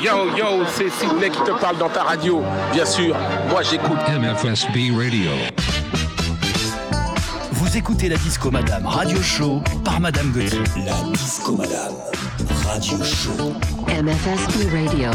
Yo, yo, c'est Sidney qui te parle dans ta radio. Bien sûr, moi j'écoute. MFSB Radio. Vous écoutez la Disco Madame Radio Show par Madame Gauthier. La Disco Madame Radio Show. MFSB Radio.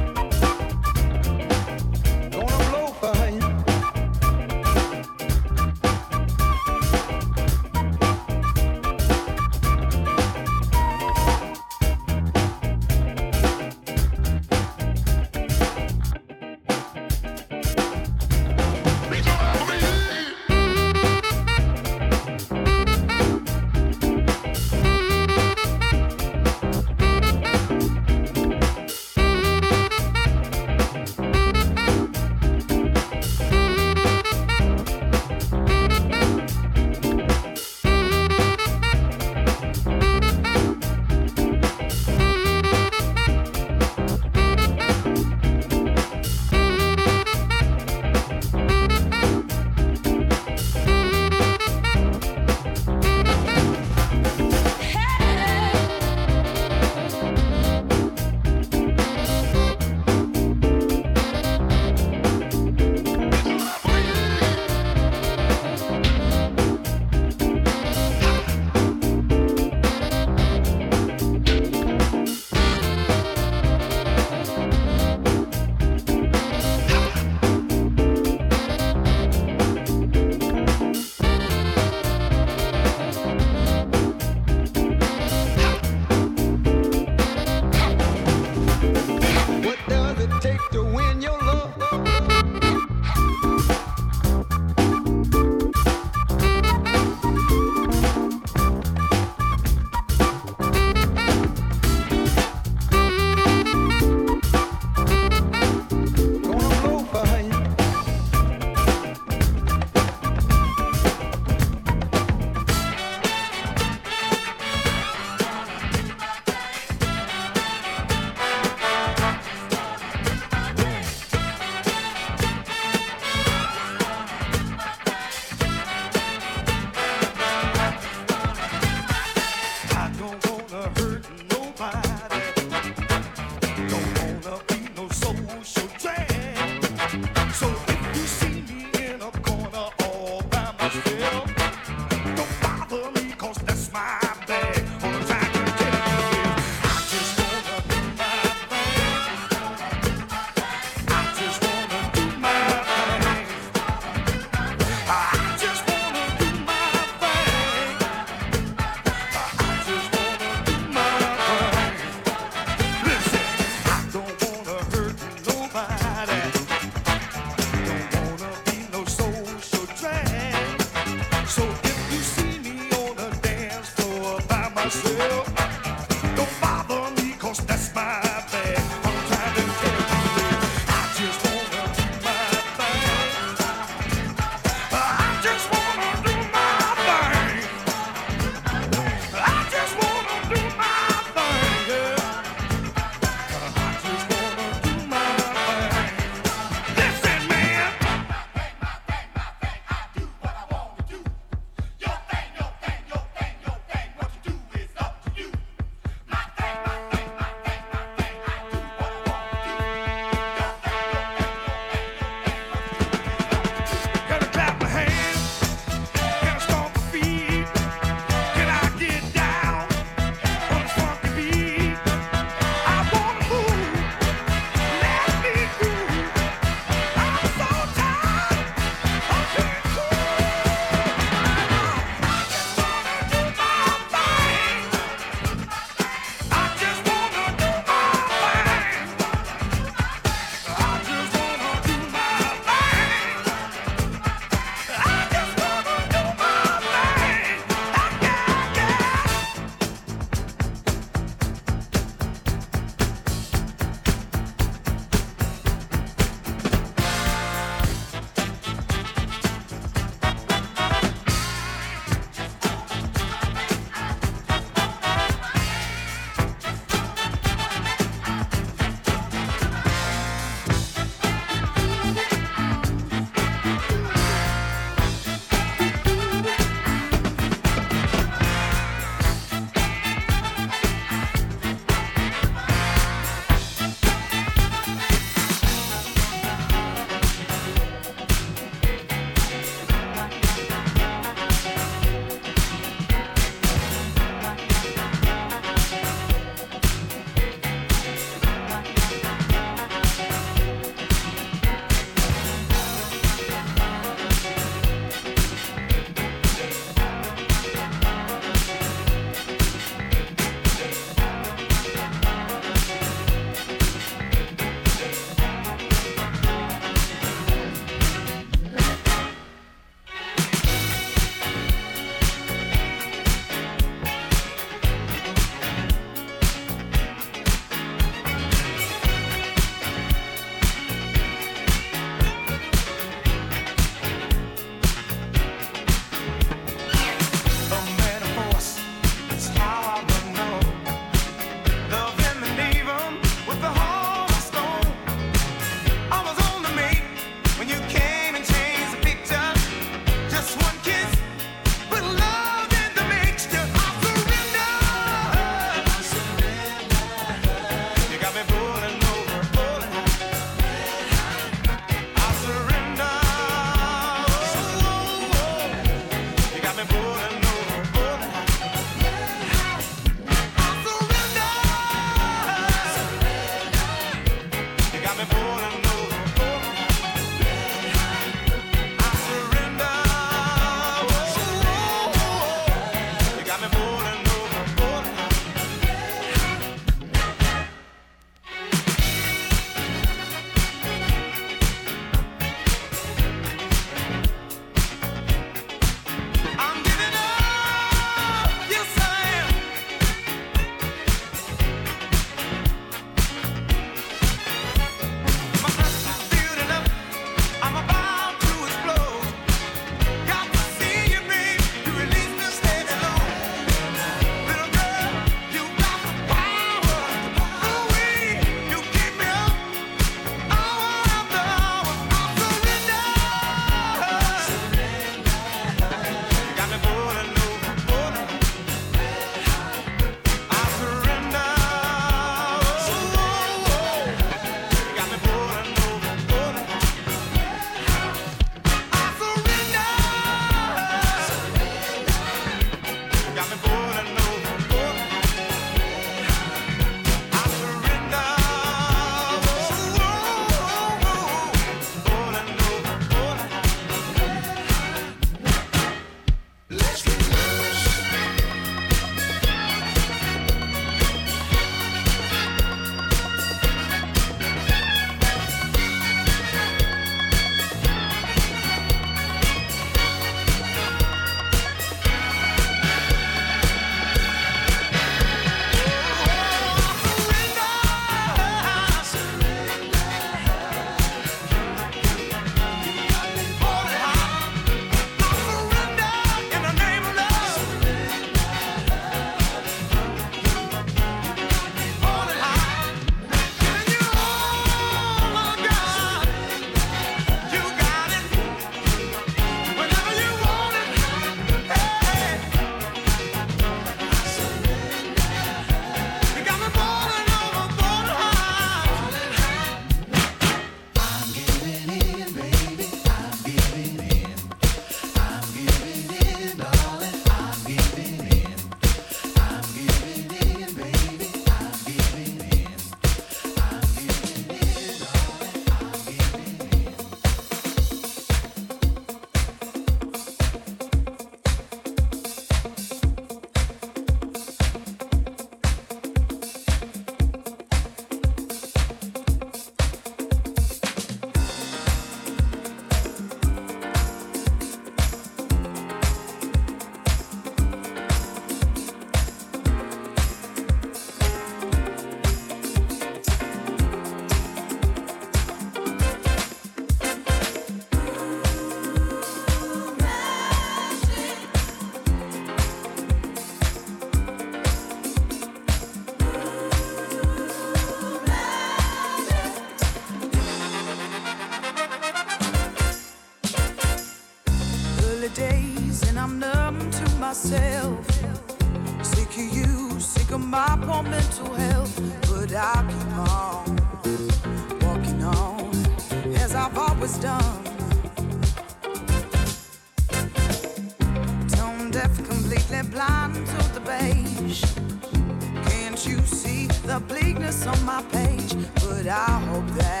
On my page? But I hope that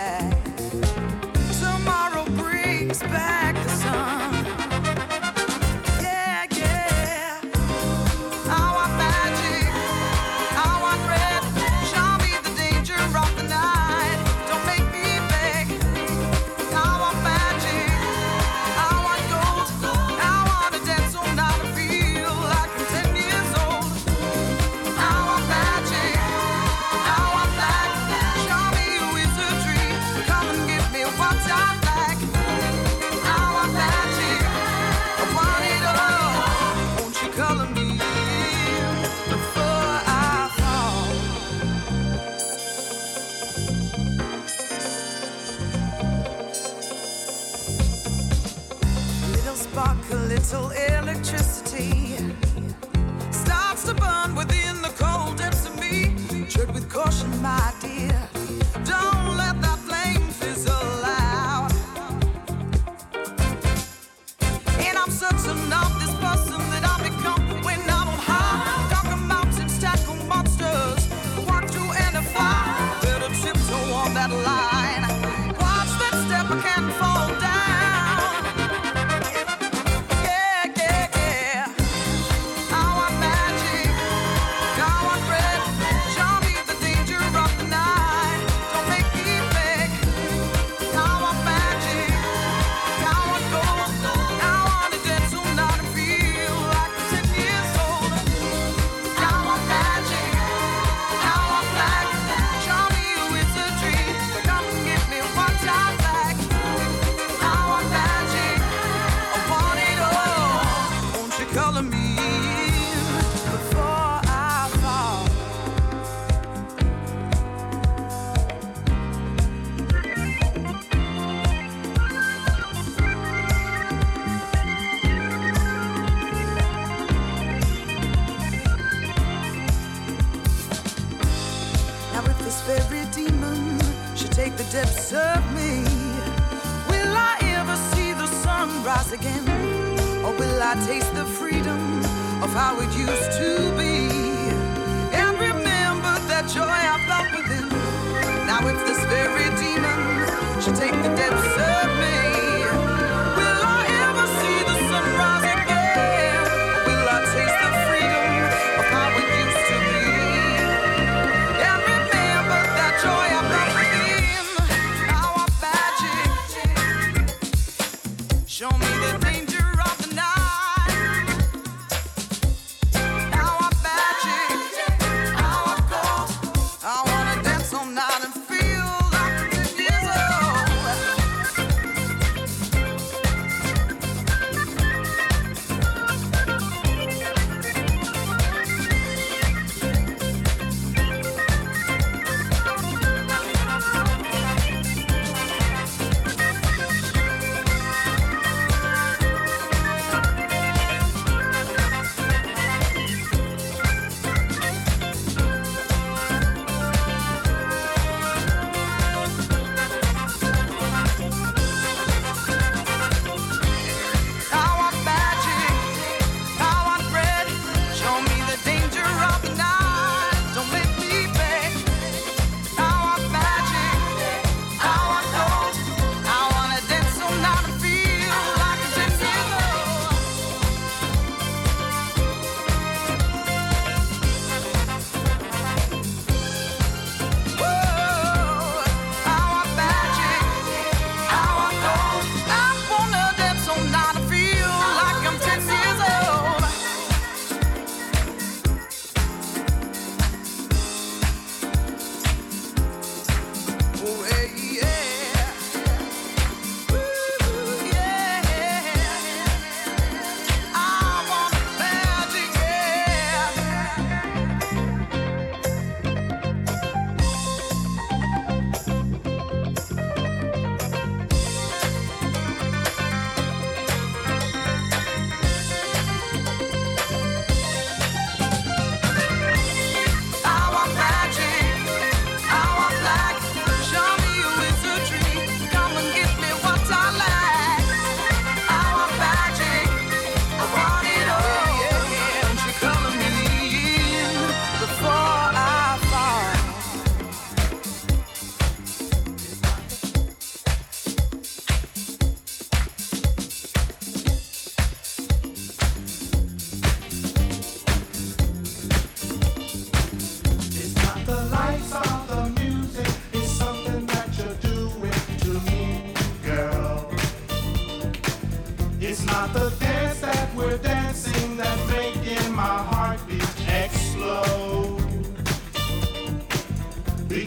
would you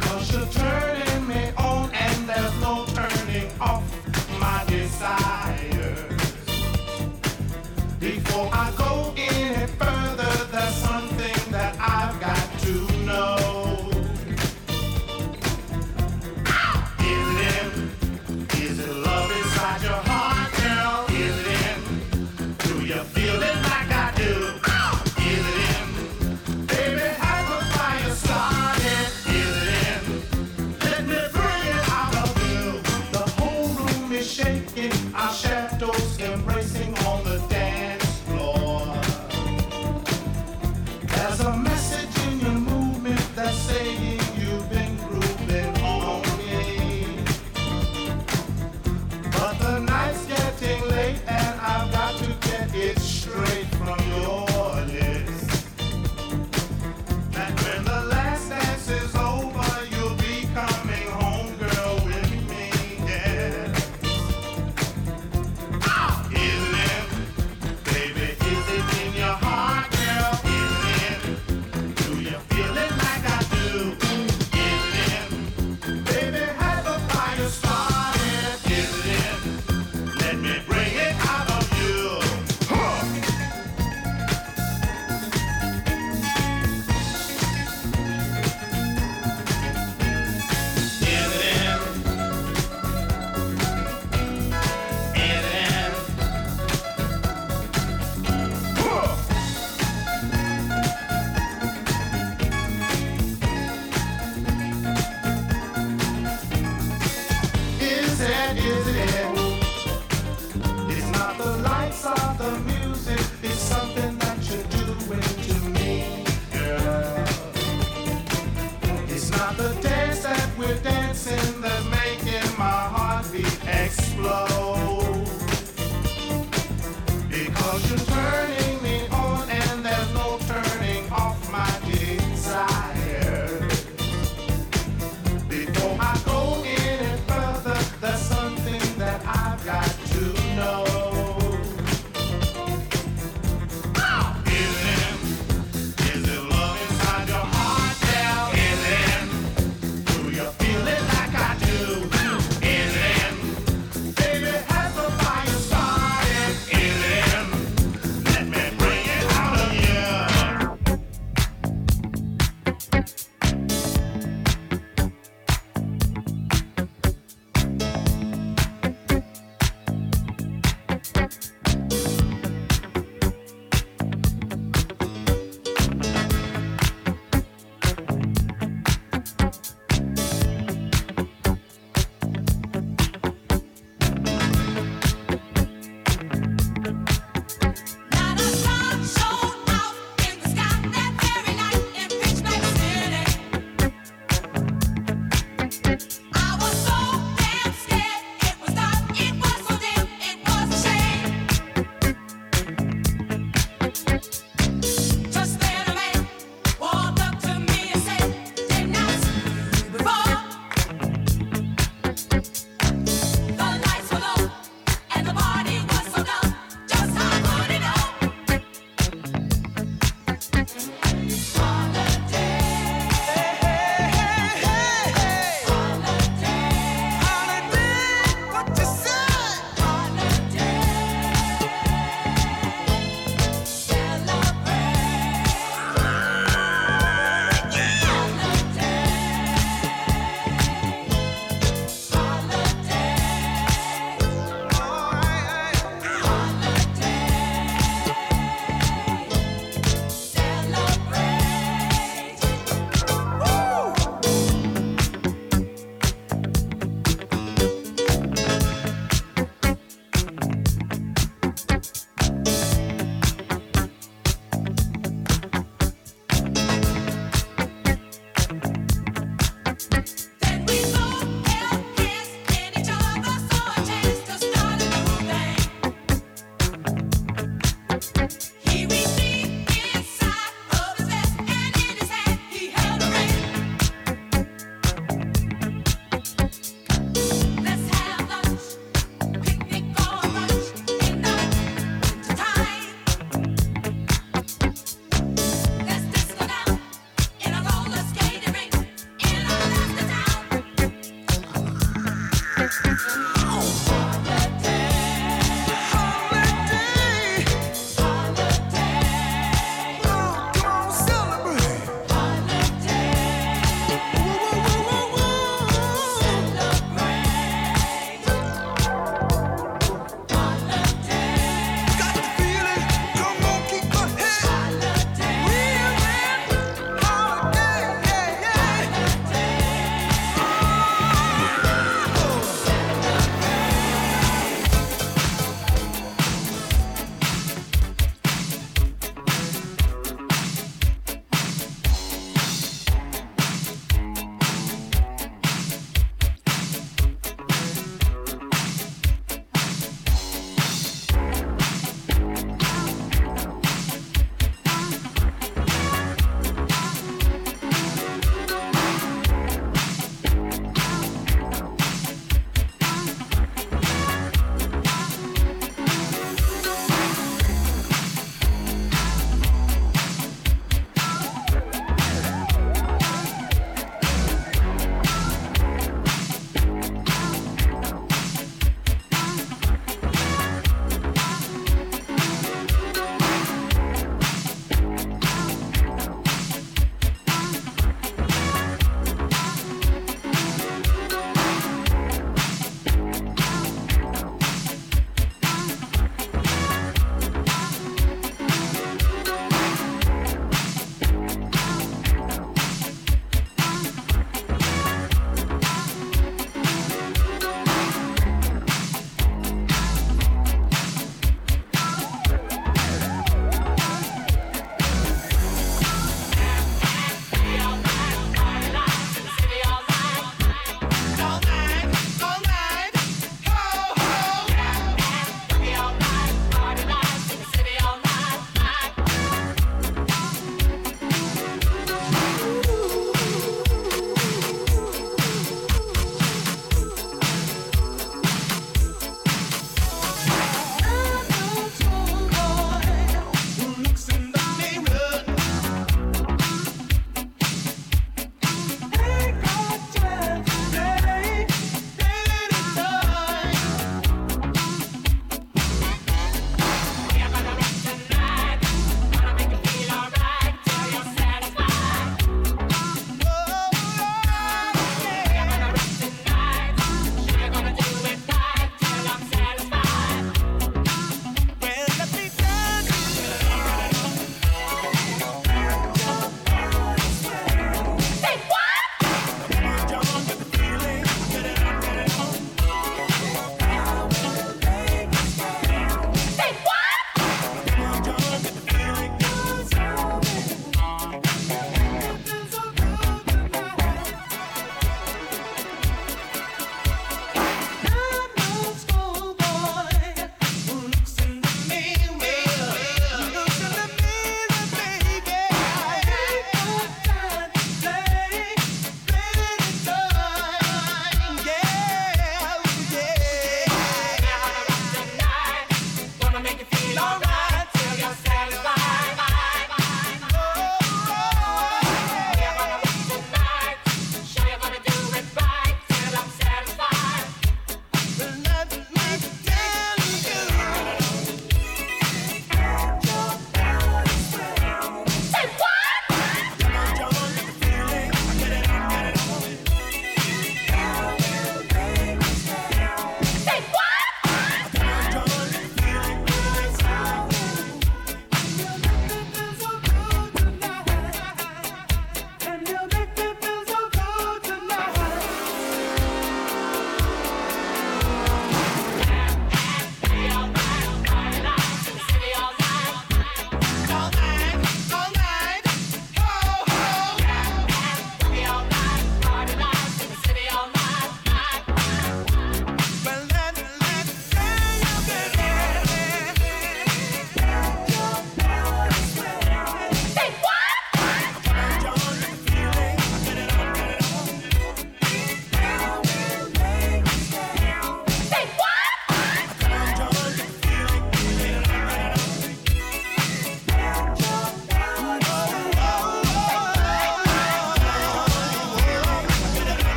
Cause you're turning.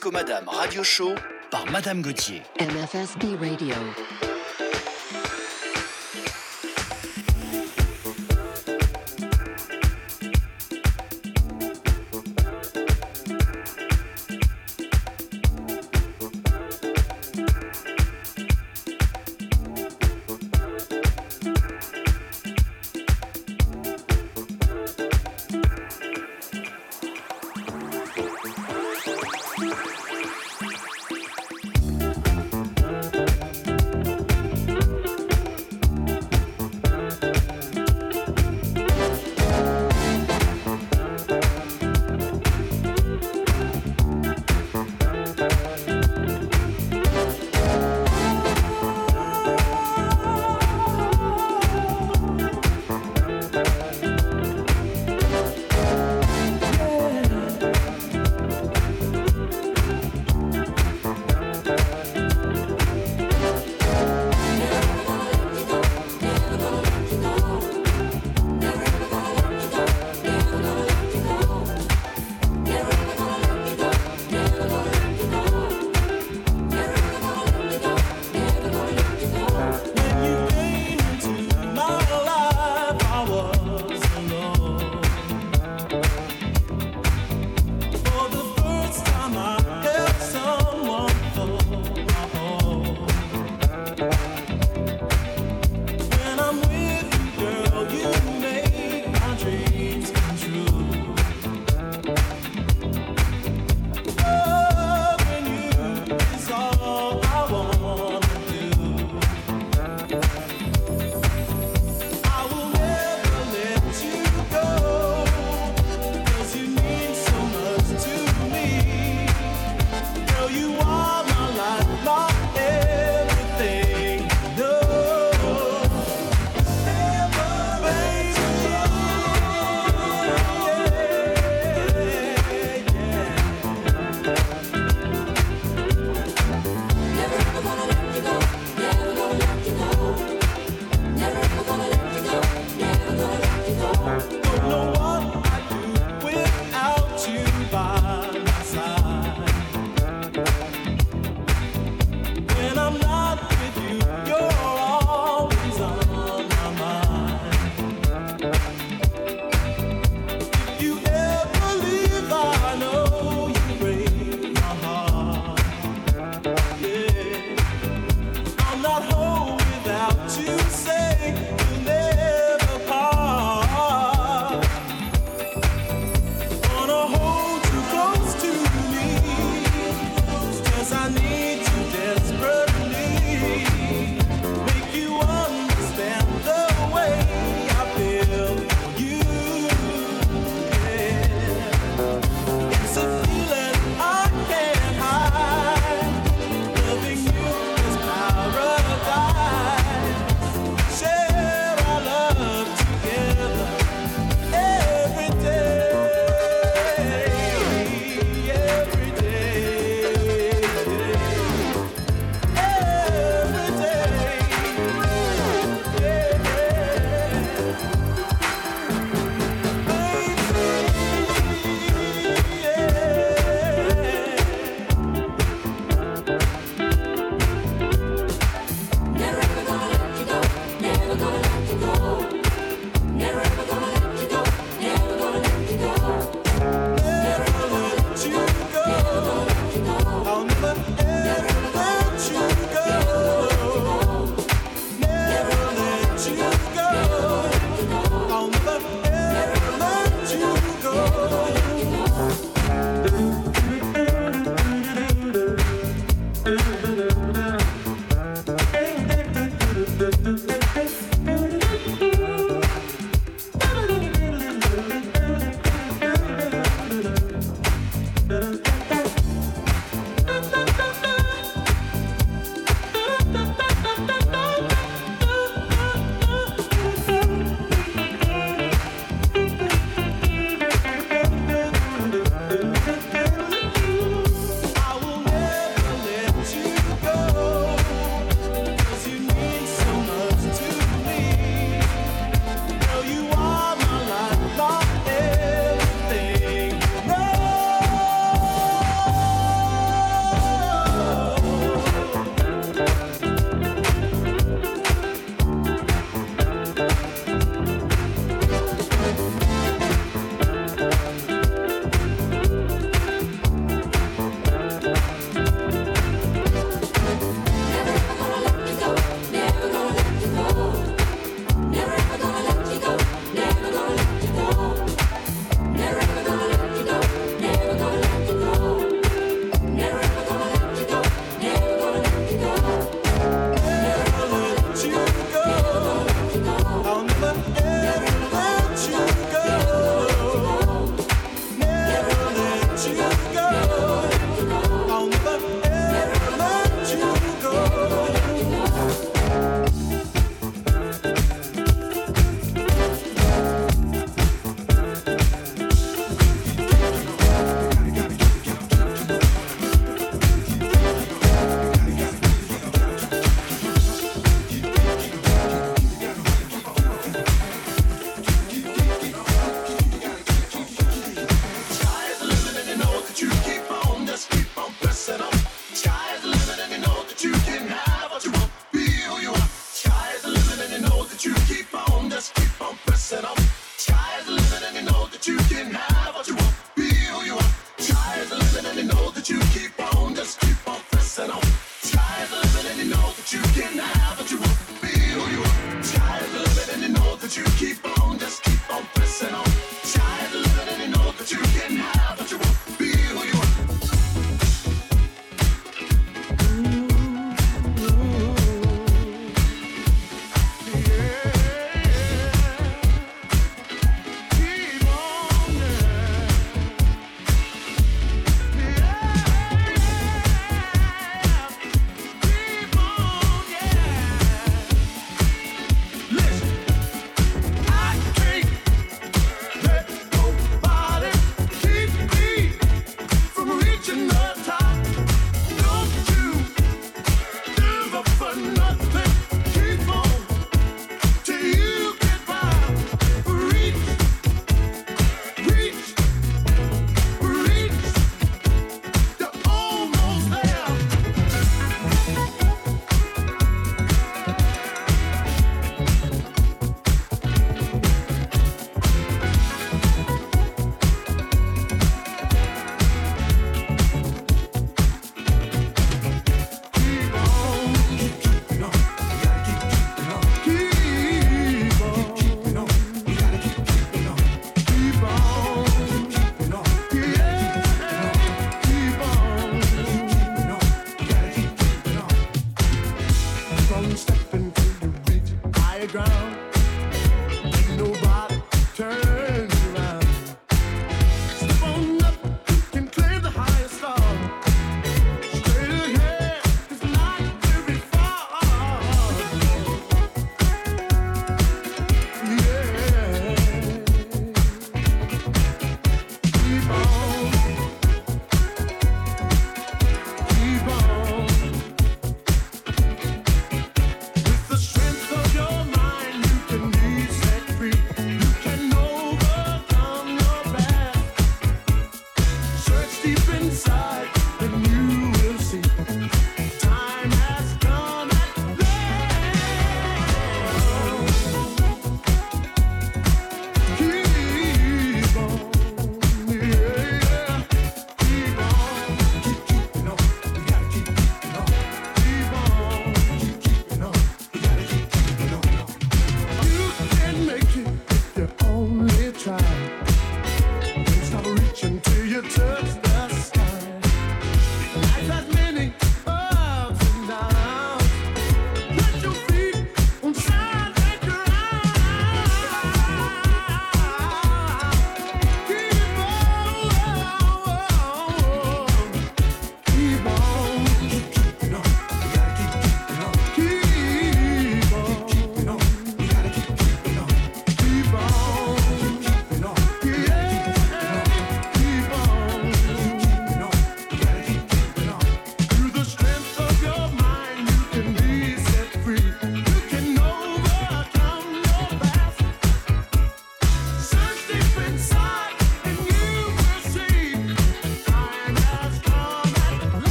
Disco Madame Radio Show par Madame Gauthier. MFSB Radio.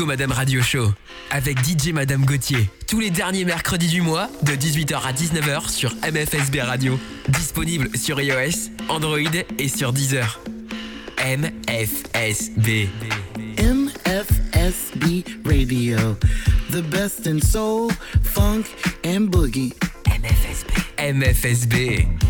Disco Madame Radio Show avec DJ Madame Gauthier. Tous les derniers mercredis du mois de 18h à 19h sur MFSB Radio. Disponible sur iOS, Android et sur Deezer. MFSB. MFSB Radio. The best in soul, funk and boogie. MFSB. MFSB.